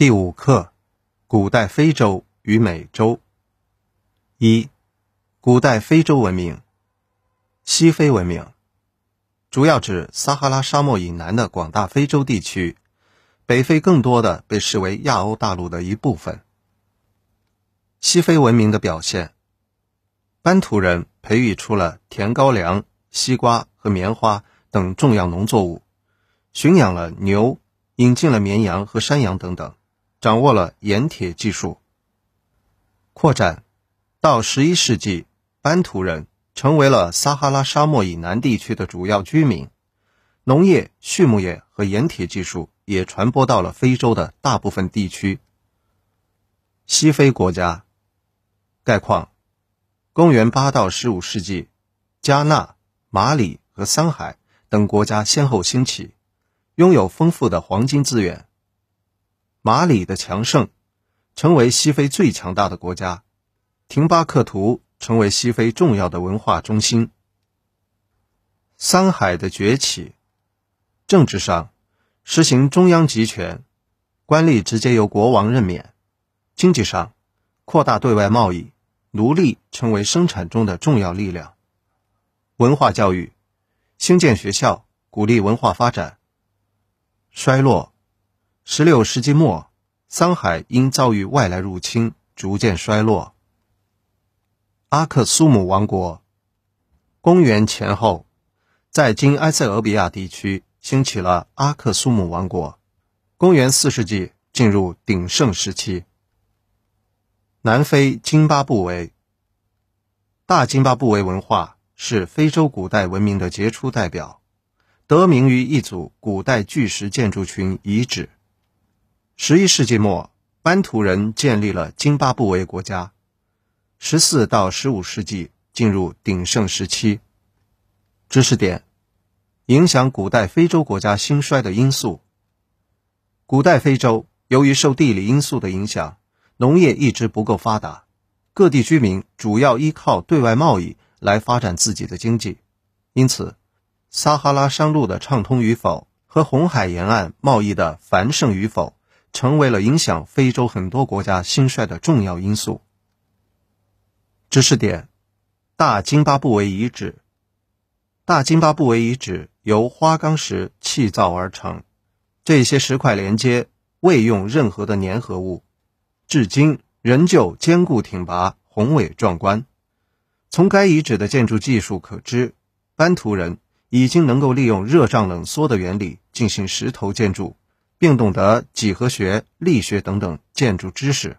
第五课：古代非洲与美洲。一、古代非洲文明。西非文明主要指撒哈拉沙漠以南的广大非洲地区，北非更多的被视为亚欧大陆的一部分。西非文明的表现：班图人培育出了甜高粱、西瓜和棉花等重要农作物，驯养了牛，引进了绵羊和山羊等等。掌握了盐铁技术。扩展到十一世纪，班图人成为了撒哈拉沙漠以南地区的主要居民，农业、畜牧业和盐铁技术也传播到了非洲的大部分地区。西非国家概况：公元八到十五世纪，加纳、马里和桑海等国家先后兴起，拥有丰富的黄金资源。马里的强盛，成为西非最强大的国家；廷巴克图成为西非重要的文化中心。桑海的崛起，政治上实行中央集权，官吏直接由国王任免；经济上扩大对外贸易，奴隶成为生产中的重要力量。文化教育，兴建学校，鼓励文化发展。衰落。十六世纪末，桑海因遭遇外来入侵，逐渐衰落。阿克苏姆王国，公元前后，在今埃塞俄比亚地区兴起了阿克苏姆王国。公元四世纪进入鼎盛时期。南非津巴布韦，大津巴布韦文化是非洲古代文明的杰出代表，得名于一组古代巨石建筑群遗址。十一世纪末，班图人建立了津巴布韦国家。十四到十五世纪进入鼎盛时期。知识点：影响古代非洲国家兴衰的因素。古代非洲由于受地理因素的影响，农业一直不够发达，各地居民主要依靠对外贸易来发展自己的经济。因此，撒哈拉商路的畅通与否和红海沿岸贸易的繁盛与否。成为了影响非洲很多国家兴衰的重要因素。知识点：大津巴布韦遗址。大津巴布韦遗址由花岗石砌造而成，这些石块连接，未用任何的粘合物，至今仍旧坚固挺拔、宏伟壮观。从该遗址的建筑技术可知，班图人已经能够利用热胀冷缩的原理进行石头建筑。并懂得几何学、力学等等建筑知识。